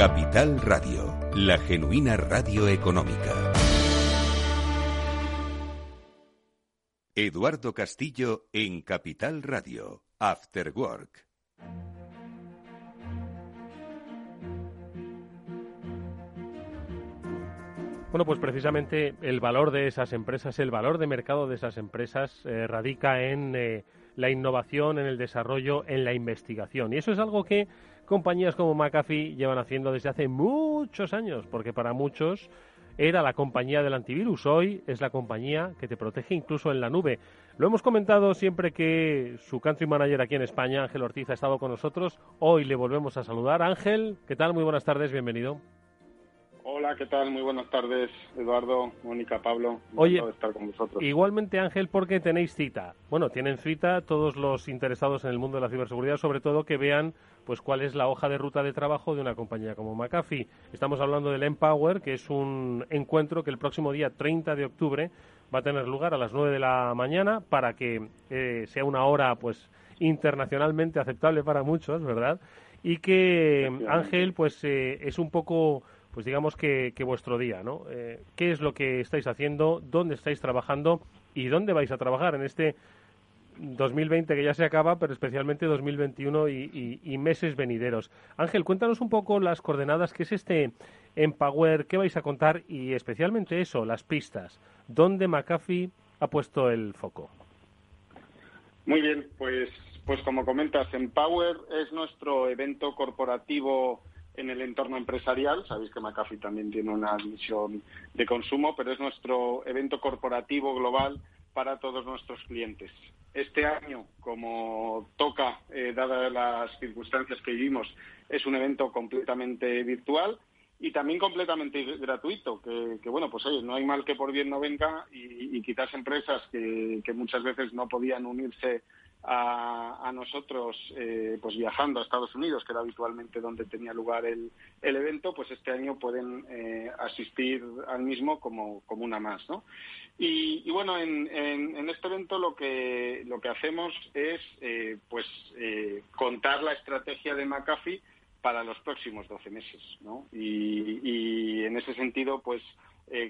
Capital Radio, la genuina radio económica. Eduardo Castillo en Capital Radio, After Work. Bueno, pues precisamente el valor de esas empresas, el valor de mercado de esas empresas eh, radica en eh, la innovación, en el desarrollo, en la investigación. Y eso es algo que compañías como McAfee llevan haciendo desde hace muchos años, porque para muchos era la compañía del antivirus, hoy es la compañía que te protege incluso en la nube. Lo hemos comentado siempre que su country manager aquí en España, Ángel Ortiz, ha estado con nosotros. Hoy le volvemos a saludar. Ángel, ¿qué tal? Muy buenas tardes, bienvenido. Hola, ¿qué tal? Muy buenas tardes, Eduardo, Mónica, Pablo. Oye, de estar con vosotros. Igualmente, Ángel, porque tenéis cita. Bueno, tienen cita todos los interesados en el mundo de la ciberseguridad, sobre todo que vean pues cuál es la hoja de ruta de trabajo de una compañía como McAfee. Estamos hablando del Empower, que es un encuentro que el próximo día 30 de octubre va a tener lugar a las 9 de la mañana para que eh, sea una hora pues internacionalmente aceptable para muchos, ¿verdad? Y que Ángel pues eh, es un poco pues digamos que, vuestro día, ¿no? Eh, ¿Qué es lo que estáis haciendo? ¿Dónde estáis trabajando? ¿Y dónde vais a trabajar en este 2020 que ya se acaba, pero especialmente 2021 y, y, meses venideros? Ángel, cuéntanos un poco las coordenadas, qué es este Empower, qué vais a contar y especialmente eso, las pistas. ¿Dónde McAfee ha puesto el foco? Muy bien, pues, pues como comentas, Empower es nuestro evento corporativo en el entorno empresarial. Sabéis que McAfee también tiene una misión de consumo, pero es nuestro evento corporativo global para todos nuestros clientes. Este año, como toca, eh, dadas las circunstancias que vivimos, es un evento completamente virtual y también completamente gratuito, que, bueno, pues no hay mal que por bien no venga y, quizás empresas que, muchas veces no podían unirse a, nosotros eh, pues viajando a Estados Unidos, que era habitualmente donde tenía lugar el, el evento, pues este año pueden eh, asistir al mismo como, como una más, ¿no? Y, bueno, en, en, este evento lo que lo que hacemos es eh, pues contar la estrategia de McAfee para los próximos 12 meses, ¿no? Y, y en ese sentido, pues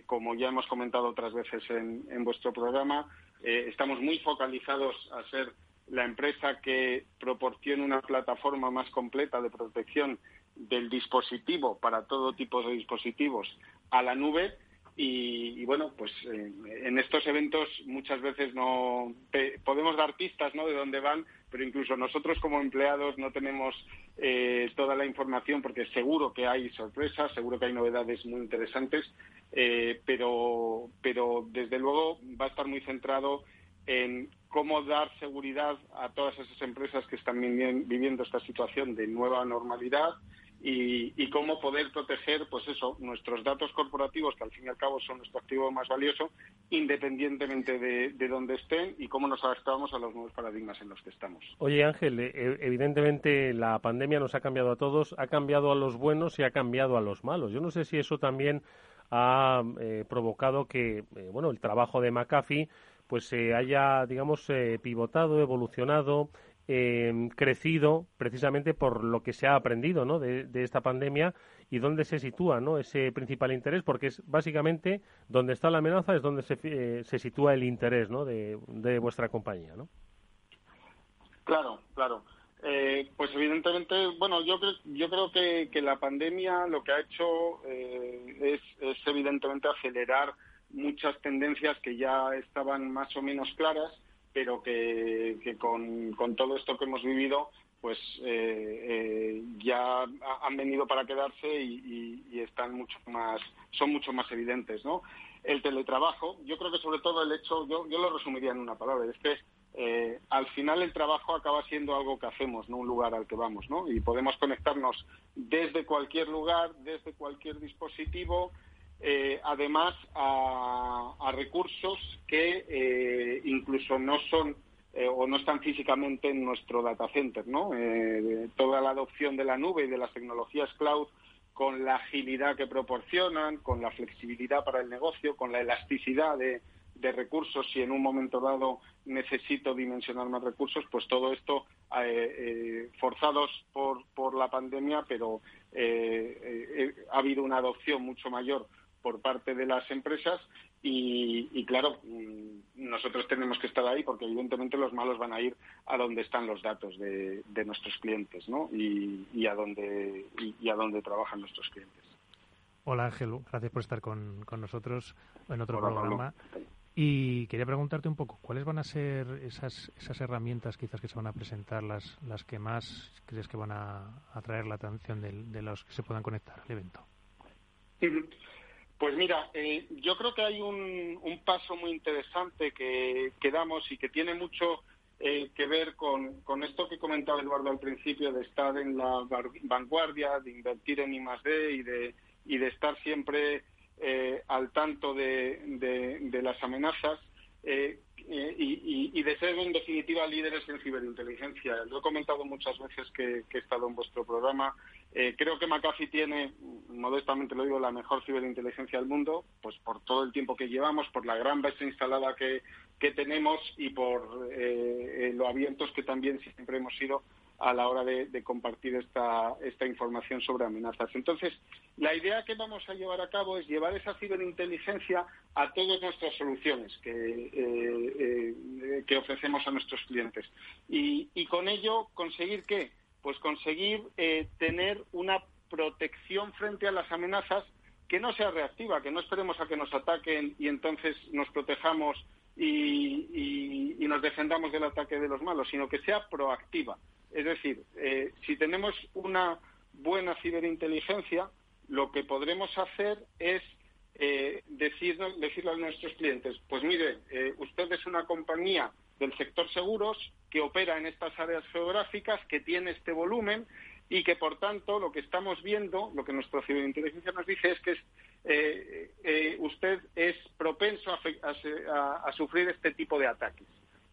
como ya hemos comentado otras veces en, en vuestro programa, estamos muy focalizados a ser la empresa que proporcione una plataforma más completa de protección del dispositivo para todo tipo de dispositivos a la nube. Y, bueno pues eh, en estos eventos muchas veces no podemos dar pistas no de dónde van pero incluso nosotros como empleados no tenemos eh, toda la información porque seguro que hay sorpresas seguro que hay novedades muy interesantes eh, pero pero desde luego va a estar muy centrado en cómo dar seguridad a todas esas empresas que están viviendo esta situación de nueva normalidad y, cómo poder proteger, pues eso, nuestros datos corporativos, que al fin y al cabo son nuestro activo más valioso, independientemente de, de dónde estén y cómo nos adaptamos a los nuevos paradigmas en los que estamos. Oye, Ángel, eh, evidentemente la pandemia nos ha cambiado a todos, ha cambiado a los buenos y ha cambiado a los malos. Yo no sé si eso también ha eh, provocado que, eh, bueno, el trabajo de McAfee pues se haya, digamos, pivotado, evolucionado, eh, crecido precisamente por lo que se ha aprendido ¿no? de, esta pandemia y dónde se sitúa ¿no? ese principal interés, porque es básicamente donde está la amenaza es donde se, eh, sitúa el interés ¿no? de, vuestra compañía. ¿no? Claro, claro. Eh, pues evidentemente, bueno, yo, yo creo que, que la pandemia lo que ha hecho eh, es, es evidentemente acelerar muchas tendencias que ya estaban más o menos claras pero que, con, todo esto que hemos vivido pues eh, eh, ya han venido para quedarse y, están mucho más son mucho más evidentes no el teletrabajo yo creo que sobre todo el hecho yo, lo resumiría en una palabra es que eh, al final el trabajo acaba siendo algo que hacemos, no un lugar al que vamos, ¿no? Y podemos conectarnos desde cualquier lugar, desde cualquier dispositivo, eh, además a, recursos que eh, incluso no son eh, o no están físicamente en nuestro data center, ¿no? toda la adopción de la nube y de las tecnologías cloud con la agilidad que proporcionan, con la flexibilidad para el negocio, con la elasticidad de, recursos si en un momento dado necesito dimensionar más recursos, pues todo esto forzados por, por la pandemia, pero ha habido una adopción mucho mayor por parte de las empresas y, claro, mm, nosotros tenemos que estar ahí porque evidentemente los malos van a ir a donde están los datos de, nuestros clientes ¿no? y, a donde, y, a donde trabajan nuestros clientes. Hola Ángel, gracias por estar con, nosotros en otro programa. Y quería preguntarte un poco, ¿cuáles van a ser esas, esas herramientas quizás que se van a presentar, las, las que más crees que van a atraer la atención de, de los que se puedan conectar al evento? Pues mira, eh, yo creo que hay un, paso muy interesante que, damos y que tiene mucho eh, que ver con, esto que comentaba Eduardo al principio, de estar en la vanguardia, de invertir en I+.D. y de, y de estar siempre eh, al tanto de, las amenazas y, de ser en definitiva líderes en ciberinteligencia. Lo he comentado muchas veces que he estado en vuestro programa eh, creo que McAfee tiene, modestamente lo digo, la mejor ciberinteligencia del mundo, pues por todo el tiempo que llevamos, por la gran base instalada que, tenemos y por eh, eh, lo abiertos que también siempre hemos sido a la hora de, compartir esta, esta información sobre amenazas. Entonces, la idea que vamos a llevar a cabo es llevar esa ciberinteligencia a todas nuestras soluciones que, que ofrecemos a nuestros clientes. Y, y con ello conseguir que pues conseguir eh, tener una protección frente a las amenazas que no sea reactiva, que no esperemos a que nos ataquen y entonces nos protejamos y, nos defendamos del ataque de los malos, sino que sea proactiva. Es decir, eh, si tenemos una buena ciberinteligencia, lo que podremos hacer es eh, decirle a nuestros clientes, pues mire, usted es una compañía del sector seguros que opera en estas áreas geográficas, que tiene este volumen y que, por tanto, lo que estamos viendo, lo que nuestra ciberinteligencia nos dice es que eh, eh, usted es propenso a, sufrir este tipo de ataques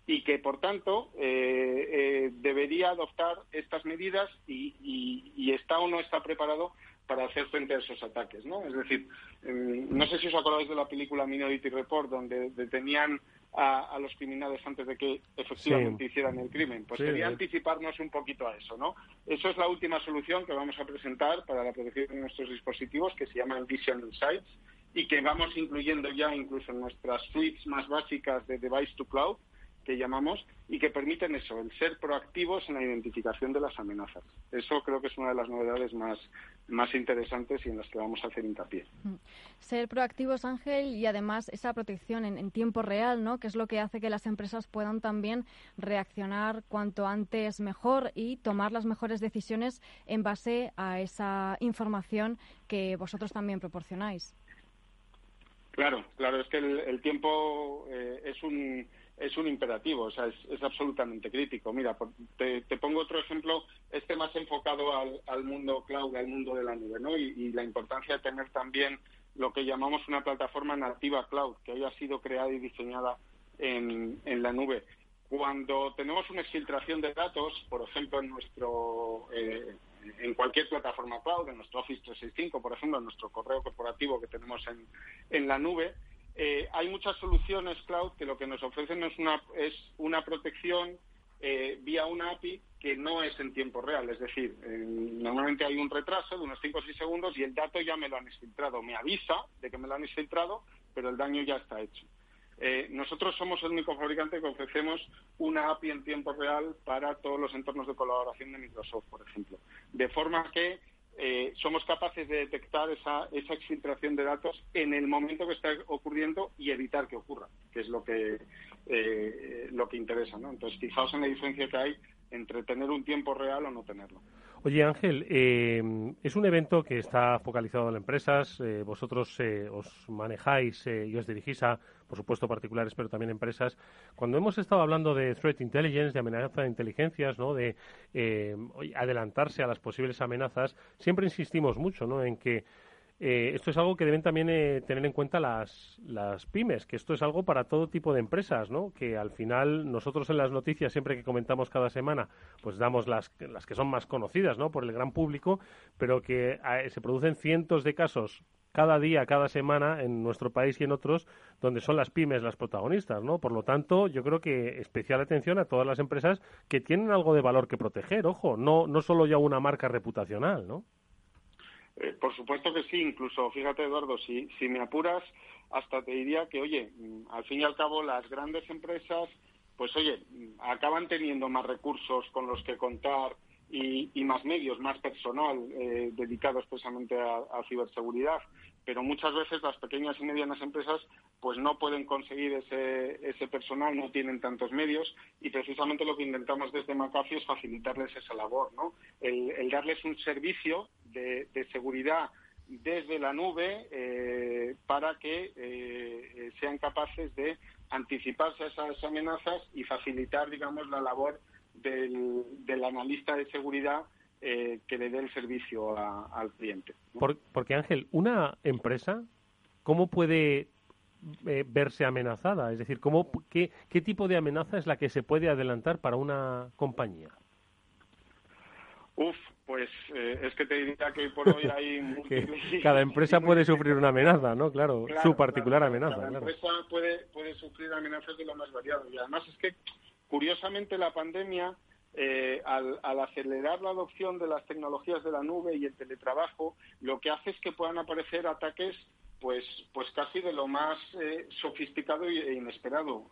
y que, por tanto, eh, debería adoptar estas medidas y, está o no está preparado para hacer frente a esos ataques, ¿no? Es decir, no sé si os acordáis de la película Minority Report, donde detenían a, los criminales antes de que efectivamente hicieran el crimen. Pues quería anticiparnos un poquito a eso, ¿no? Eso es la última solución que vamos a presentar para la protección de nuestros dispositivos, que se llama Vision Insights, y que vamos incluyendo ya incluso en nuestras suites más básicas de Device to Cloud, que llamamos y que permiten eso, el ser proactivos en la identificación de las amenazas. Eso creo que es una de las novedades más, más interesantes y en las que vamos a hacer hincapié. Mm. Ser proactivos, Ángel, y además esa protección en, tiempo real, ¿no? que es lo que hace que las empresas puedan también reaccionar cuanto antes mejor y tomar las mejores decisiones en base a esa información que vosotros también proporcionáis. Claro, claro, es que el, tiempo eh, es un es un imperativo, o sea, es, absolutamente crítico. Mira, te, pongo otro ejemplo, este más enfocado al, mundo cloud, al mundo de la nube, ¿no? Y, la importancia de tener también lo que llamamos una plataforma nativa cloud, que haya sido creada y diseñada en, la nube. Cuando tenemos una exfiltración de datos, por ejemplo, en nuestro eh, en cualquier plataforma cloud, en nuestro Office 365, por ejemplo, en nuestro correo corporativo que tenemos en, en la nube, eh, hay muchas soluciones cloud que lo que nos ofrecen es una, es una protección eh, vía una API que no es en tiempo real. Es decir, normalmente hay un retraso de unos 5 o 6 segundos y el dato ya me lo han exfiltrado. Me avisa de que me lo han exfiltrado, pero el daño ya está hecho. Eh, nosotros somos el único fabricante que ofrecemos una API en tiempo real para todos los entornos de colaboración de Microsoft, por ejemplo. De forma que eh, somos capaces de detectar esa, esa exfiltración de datos en el momento que está ocurriendo y evitar que ocurra, que es lo que, eh, lo que interesa. ¿no? Entonces, fijaos en la diferencia que hay entre tener un tiempo real o no tenerlo. Oye, Ángel, eh, es un evento que está focalizado en empresas. Eh, vosotros eh, os manejáis y os dirigís a, por supuesto, particulares, pero también empresas. Cuando hemos estado hablando de threat intelligence, de amenaza de inteligencias, ¿no? de adelantarse a las posibles amenazas, siempre insistimos mucho ¿no? en que eh, esto es algo que deben también eh, tener en cuenta las, las pymes, que esto es algo para todo tipo de empresas, ¿no? Que al final nosotros en las noticias, siempre que comentamos cada semana, pues damos las, las que son más conocidas, ¿no? Por el gran público, pero que eh, se producen cientos de casos cada día, cada semana en nuestro país y en otros, donde son las pymes las protagonistas, ¿no? Por lo tanto, yo creo que especial atención a todas las empresas que tienen algo de valor que proteger, ojo, no, no solo ya una marca reputacional, ¿no? Eh, por supuesto que sí, incluso, fíjate Eduardo, si, me apuras, hasta te diría que, oye, mm, al fin y al cabo las grandes empresas, pues oye, mm, acaban teniendo más recursos con los que contar y, más medios, más personal eh, dedicado expresamente a, ciberseguridad. Pero muchas veces las pequeñas y medianas empresas pues no pueden conseguir ese, ese personal, no tienen tantos medios y precisamente lo que intentamos desde McAfee es facilitarles esa labor, ¿no? El, darles un servicio de, seguridad desde la nube eh, para que eh, sean capaces de anticiparse a esas amenazas y facilitar, digamos, la labor del, analista de seguridad eh, que le dé el servicio al cliente. porque Ángel, una empresa, ¿cómo puede eh, verse amenazada? Es decir, ¿cómo, qué, ¿qué tipo de amenaza es la que se puede adelantar para una compañía? Uf, pues eh, es que te diría que por hoy hay Cada empresa puede sufrir una amenaza, ¿no? Claro, su particular amenaza. Cada empresa puede, puede sufrir amenazas de lo más variado. Y además es que Curiosamente, la pandemia, eh, al, acelerar la adopción de las tecnologías de la nube y el teletrabajo, lo que hace es que puedan aparecer ataques pues, pues casi de lo más eh, sofisticado e inesperado.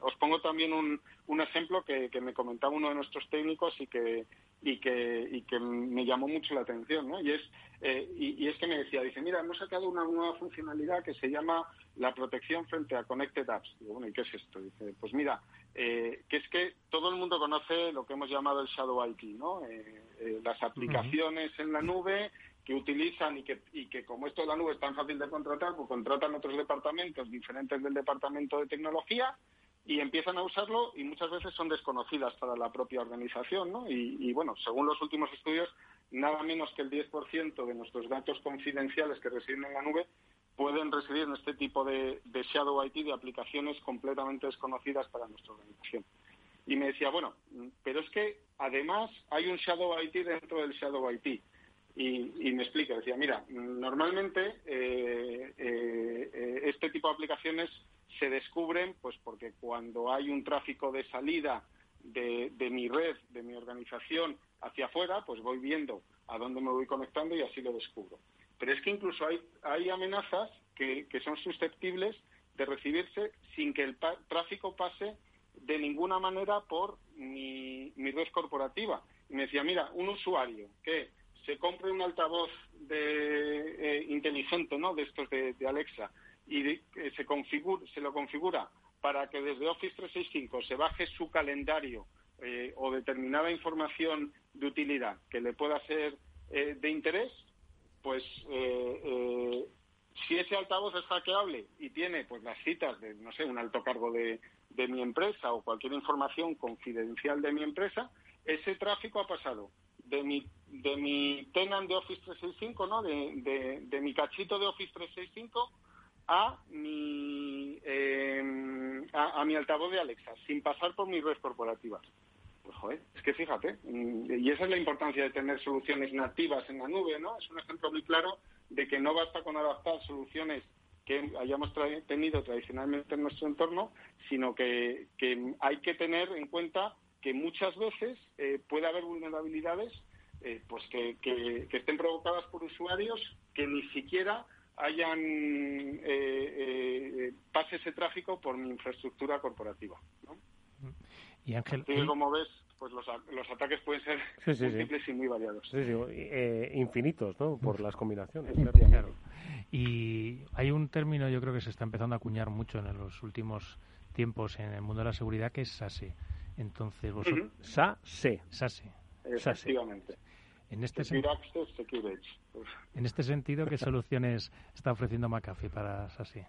os pongo también un, un ejemplo que, me comentaba uno de nuestros técnicos y que, y que, y que me llamó mucho la atención, ¿no? Y es, eh, y, es que me decía, dice, mira, hemos sacado una nueva funcionalidad que se llama la protección frente a Connected Apps. Digo, bueno, ¿y qué es esto? Dice, pues mira, eh, que es que todo el mundo conoce lo que hemos llamado el Shadow IT, ¿no? las aplicaciones en la nube que utilizan y que, y que como esto de la nube es tan fácil de contratar, pues contratan otros departamentos diferentes del departamento de tecnología y empiezan a usarlo y muchas veces son desconocidas para la propia organización, ¿no? Y, bueno, según los últimos estudios, nada menos que el 10% de nuestros datos confidenciales que residen en la nube pueden residir en este tipo de, de shadow IT, de aplicaciones completamente desconocidas para nuestra organización. Y me decía, bueno, pero es que además hay un shadow IT dentro del shadow IT. Y, me explica, decía, mira, normalmente eh, eh, eh, este tipo de aplicaciones se descubren pues porque cuando hay un tráfico de salida de, mi red, de mi organización hacia afuera, pues voy viendo a dónde me voy conectando y así lo descubro. Pero es que incluso hay, hay amenazas que, son susceptibles de recibirse sin que el tráfico pase de ninguna manera por mi, mi red corporativa. Y me decía, mira, un usuario que se compre un altavoz de, eh, inteligente, ¿no? De estos de, Alexa y eh, se, se lo configura para que desde Office 365 se baje su calendario eh, o determinada información de utilidad que le pueda ser de interés, pues Si ese altavoz es hackeable y tiene pues las citas de, no sé, un alto cargo de mi empresa o cualquier información confidencial de mi empresa, ese tráfico ha pasado de mi, de mi tenant de Office 365, ¿no? De, de, mi cachito de Office 365 a mi, eh, a, mi altavoz de Alexa, sin pasar por mis redes corporativas. Pues joder, es que fíjate, y esa es la importancia de tener soluciones nativas en la nube, ¿no? Es un ejemplo muy claro de que no basta con adaptar soluciones que hayamos tenido tradicionalmente en nuestro entorno, sino que, que hay que tener en cuenta que muchas veces eh, puede haber vulnerabilidades eh, pues que, que, estén provocadas por usuarios que ni siquiera hayan eh, eh, pase ese tráfico por mi infraestructura corporativa. ¿no? Y Ángel, como ves, pues los, los ataques pueden ser múltiples y muy variados. Sí, sí, eh, infinitos, ¿no? Por las combinaciones. Claro. Y hay un término, yo creo que se está empezando a acuñar mucho en los últimos tiempos en el mundo de la seguridad, que es SASE. Entonces, vosotros... SASE. SASE. Efectivamente. En este, en este sentido, ¿qué soluciones está ofreciendo McAfee para SASE?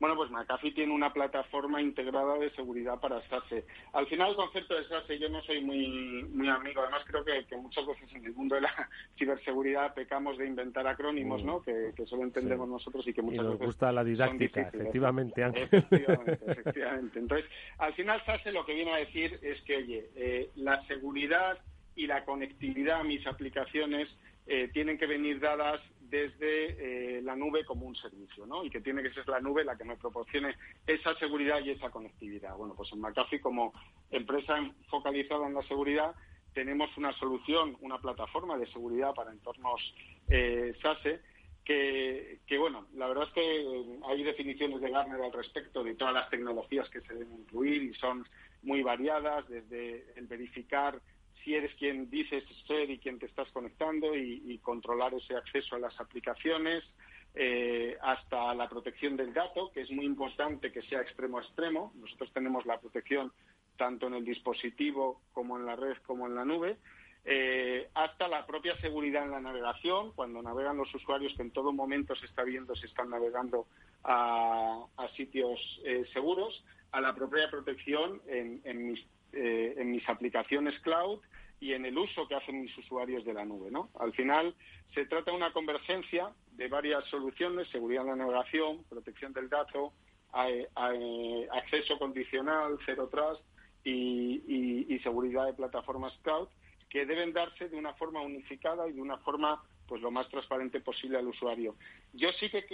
Bueno, pues McAfee tiene una plataforma integrada de seguridad para SASE. Al final el concepto de SASE yo no soy muy muy amigo. Además creo que, muchas veces en el mundo de la ciberseguridad pecamos de inventar acrónimos, ¿no? Que, solo entendemos nosotros y que muchas y nos gusta la didáctica, efectivamente, Efectivamente, efectivamente. Entonces, al final SASE lo que viene a decir es que, oye, eh, la seguridad y la conectividad a mis aplicaciones eh, tienen que venir dadas desde eh, la nube como un servicio, ¿no? Y que tiene que ser la nube la que me proporcione esa seguridad y esa conectividad. Bueno, pues en McAfee, como empresa focalizada en la seguridad, tenemos una solución, una plataforma de seguridad para entornos eh, SASE, que, bueno, la verdad es que hay definiciones de Gartner al respecto de todas las tecnologías que se deben incluir y son muy variadas, desde el verificar si eres quien dices ser y quien te estás conectando y, controlar ese acceso a las aplicaciones, eh, hasta la protección del dato, que es muy importante que sea extremo a extremo. Nosotros tenemos la protección tanto en el dispositivo como en la red como en la nube. Eh, hasta la propia seguridad en la navegación, cuando navegan los usuarios, que en todo momento se está viendo si están navegando a, sitios eh, seguros, a la propia protección en, en mis eh, en mis aplicaciones cloud y en el uso que hacen mis usuarios de la nube. ¿no? Al final se trata de una convergencia de varias soluciones, seguridad en la navegación, protección del dato, acceso condicional, cero trust y, seguridad de plataformas cloud que deben darse de una forma unificada y de una forma pues lo más transparente posible al usuario. Yo sí que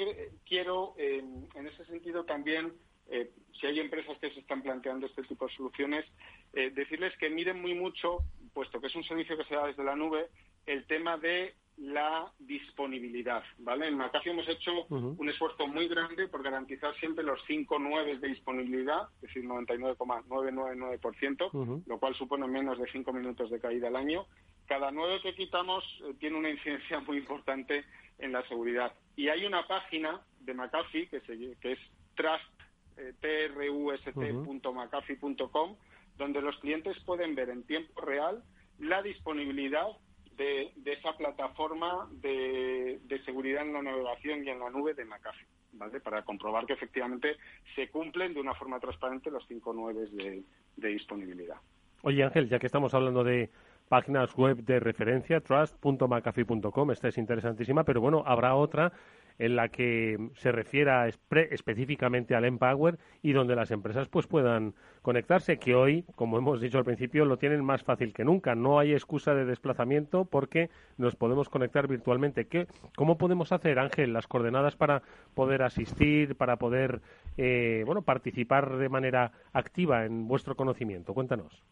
quiero, eh, en ese sentido, también eh, si hay empresas que se están planteando este tipo de soluciones, eh, decirles que miren muy mucho, puesto que es un servicio que se da desde la nube, el tema de la disponibilidad, ¿vale? En McAfee hemos hecho un esfuerzo muy grande por garantizar siempre los cinco nueve de disponibilidad, es decir, 99,999%, lo cual supone menos de cinco minutos de caída al año. Cada nueve que quitamos eh, tiene una incidencia muy importante en la seguridad. Y hay una página de McAfee que, que es Trust eh, trust.macafee.com, donde los clientes pueden ver en tiempo real la disponibilidad de, esa plataforma de, seguridad en la navegación y en la nube de McAfee, ¿vale? Para comprobar que efectivamente se cumplen de una forma transparente los cinco nueve de, de disponibilidad. Oye Ángel, ya que estamos hablando de páginas web de referencia, trust.macafee.com, esta es interesantísima, pero bueno, habrá otra en la que se refiera específicamente al Empower y donde las empresas pues puedan conectarse, que hoy, como hemos dicho al principio, lo tienen más fácil que nunca. No hay excusa de desplazamiento porque nos podemos conectar virtualmente. ¿Qué, ¿Cómo podemos hacer, Ángel, las coordenadas para poder asistir, para poder eh, bueno, participar de manera activa en vuestro conocimiento? Cuéntanos.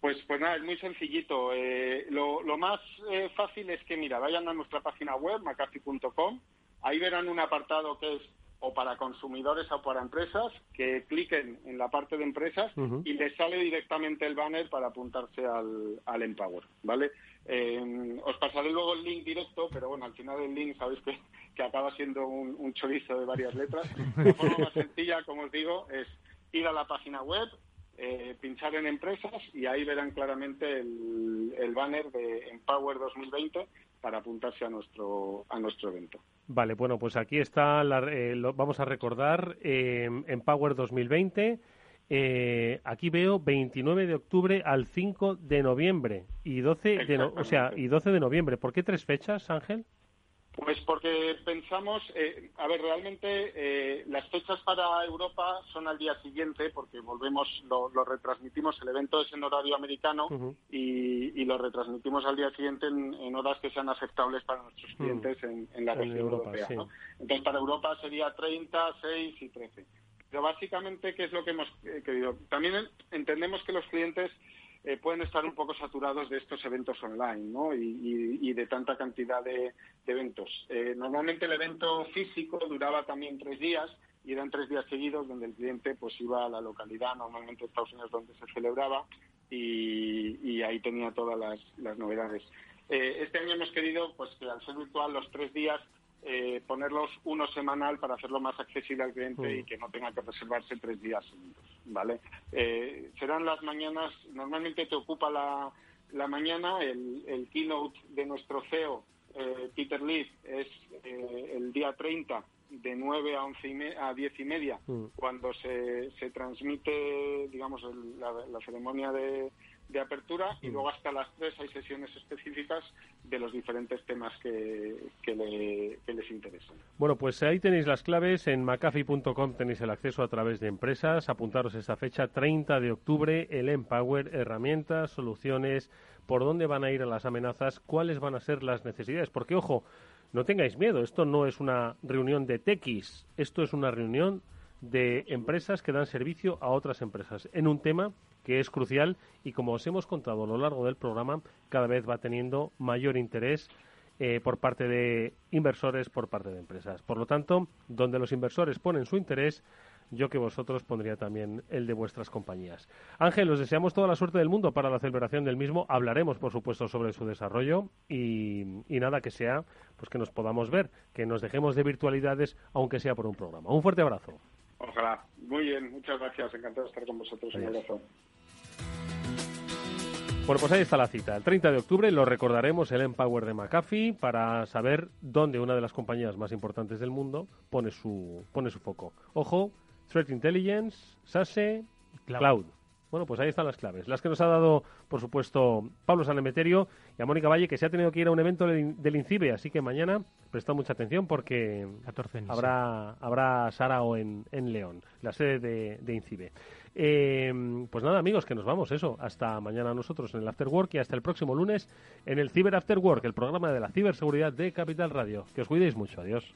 Pues, pues nada, es muy sencillito. Eh, lo, más eh, fácil es que, mira, vayan a nuestra página web, macafee.com, Ahí verán un apartado que es o para consumidores o para empresas, que cliquen en la parte de empresas y les sale directamente el banner para apuntarse al, al Empower, ¿vale? Eh, os pasaré luego el link directo, pero bueno, al final el link sabéis que, que acaba siendo un, chorizo de varias letras. La forma más sencilla, como os digo, es ir a la página web, eh, pinchar en empresas y ahí verán claramente el, el banner de Empower 2020 para apuntarse a nuestro a nuestro evento. Vale, bueno, pues aquí está, la, eh, lo, vamos a recordar, eh, Empower 2020. Eh, aquí veo 29 de octubre al 5 de noviembre y 12 de, no- o sea, y 12 de noviembre. ¿Por qué tres fechas, Ángel? Pues porque pensamos, eh, a ver, realmente eh, las fechas para Europa son al día siguiente, porque volvemos, lo, lo retransmitimos, el evento es en horario americano y, y lo retransmitimos al día siguiente en, en horas que sean aceptables para nuestros Mm. clientes en, en la En región Europa, europea. sí. ¿no? Entonces, para Europa sería 30, 6 y 13. Pero básicamente, ¿qué es lo que hemos eh, querido? También en- entendemos que los clientes eh, pueden estar un poco saturados de estos eventos online ¿no? y, y- y de tanta cantidad de, eventos. Eh, normalmente el evento físico duraba también tres días y eran tres días seguidos donde el cliente pues iba a la localidad, normalmente Estados Unidos donde se celebraba y, y ahí tenía todas las, las novedades. Eh, este año hemos querido pues que al ser virtual los tres días eh, ponerlos uno semanal para hacerlo más accesible al cliente Mm. y que no tenga que reservarse tres días seguidos, ¿vale? Eh, serán las mañanas, normalmente te ocupa la, la mañana, el, el keynote de nuestro CEO, eh, Peter Leaf, es eh, el día 30 de 9 a, 11 y me- a 10 y media, Mm. cuando se, se transmite, digamos, el- la, la ceremonia de, de apertura y luego hasta las 3 hay sesiones específicas de los diferentes temas que, que, le- que les interesan. Bueno, pues ahí tenéis las claves. En macafi.com tenéis el acceso a través de empresas. Apuntaros esta fecha, 30 de octubre, el Empower, herramientas, soluciones, por dónde van a ir las amenazas, cuáles van a ser las necesidades. Porque, ojo, no tengáis miedo, esto no es una reunión de tequis, esto es una reunión de empresas que dan servicio a otras empresas en un tema que es crucial y como os hemos contado a lo largo del programa, cada vez va teniendo mayor interés eh, por parte de inversores, por parte de empresas. Por lo tanto, donde los inversores ponen su interés, yo que vosotros pondría también el de vuestras compañías. Ángel, os deseamos toda la suerte del mundo para la celebración del mismo. Hablaremos, por supuesto, sobre su desarrollo y, y nada que sea, pues que nos podamos ver, que nos dejemos de virtualidades, aunque sea por un programa. Un fuerte abrazo. Ojalá. Muy bien, muchas gracias. Encantado de estar con vosotros. Un abrazo. Bueno, pues ahí está la cita. El 30 de octubre lo recordaremos el Empower de McAfee para saber dónde una de las compañías más importantes del mundo pone su, pone su foco. Ojo, Threat Intelligence, SASE, Cloud. Cloud. Bueno, pues ahí están las claves. Las que nos ha dado, por supuesto, Pablo Sanemeterio y a Mónica Valle, que se ha tenido que ir a un evento del INCIBE. Así que mañana prestad mucha atención porque 14 en habrá, habrá Sarao en, en León, la sede de, de INCIBE. Eh, pues nada, amigos, que nos vamos, eso. Hasta mañana nosotros en el After Work y hasta el próximo lunes en el Ciber After Work, el programa de la ciberseguridad de Capital Radio. Que os cuidéis mucho. Adiós.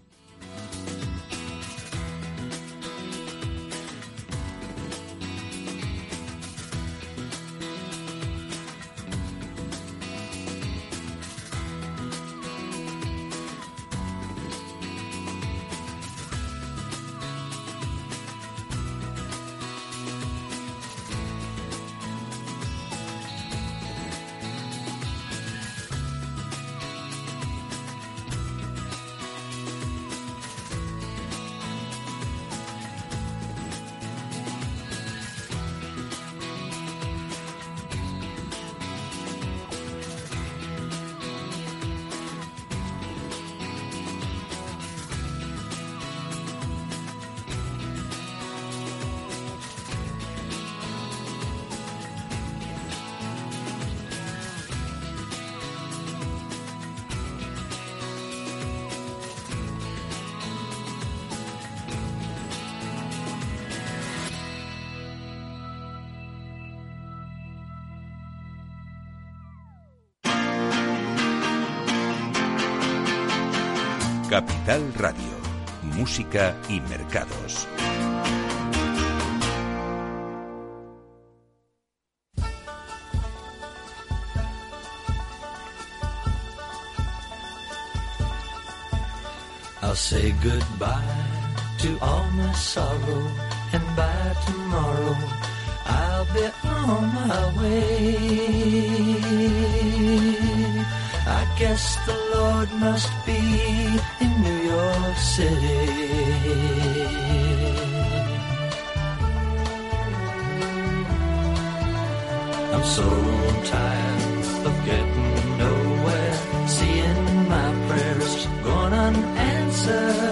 Capital Radio. Música y mercados. I'll say goodbye to all my sorrow, and by tomorrow I'll be on my way. I guess the Lord must be seré. I'm so tired of getting nowhere, seeing my prayers gone unanswered.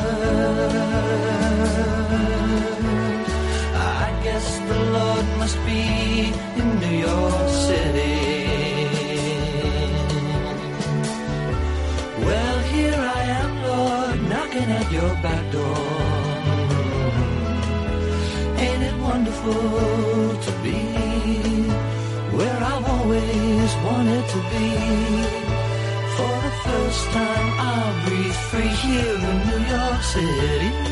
I guess the Lord must be your back door. Ain't it wonderful to be where I've always wanted to be? For the first time, I'll breathe free here in New York City.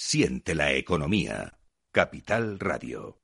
Siente la economía. Capital Radio.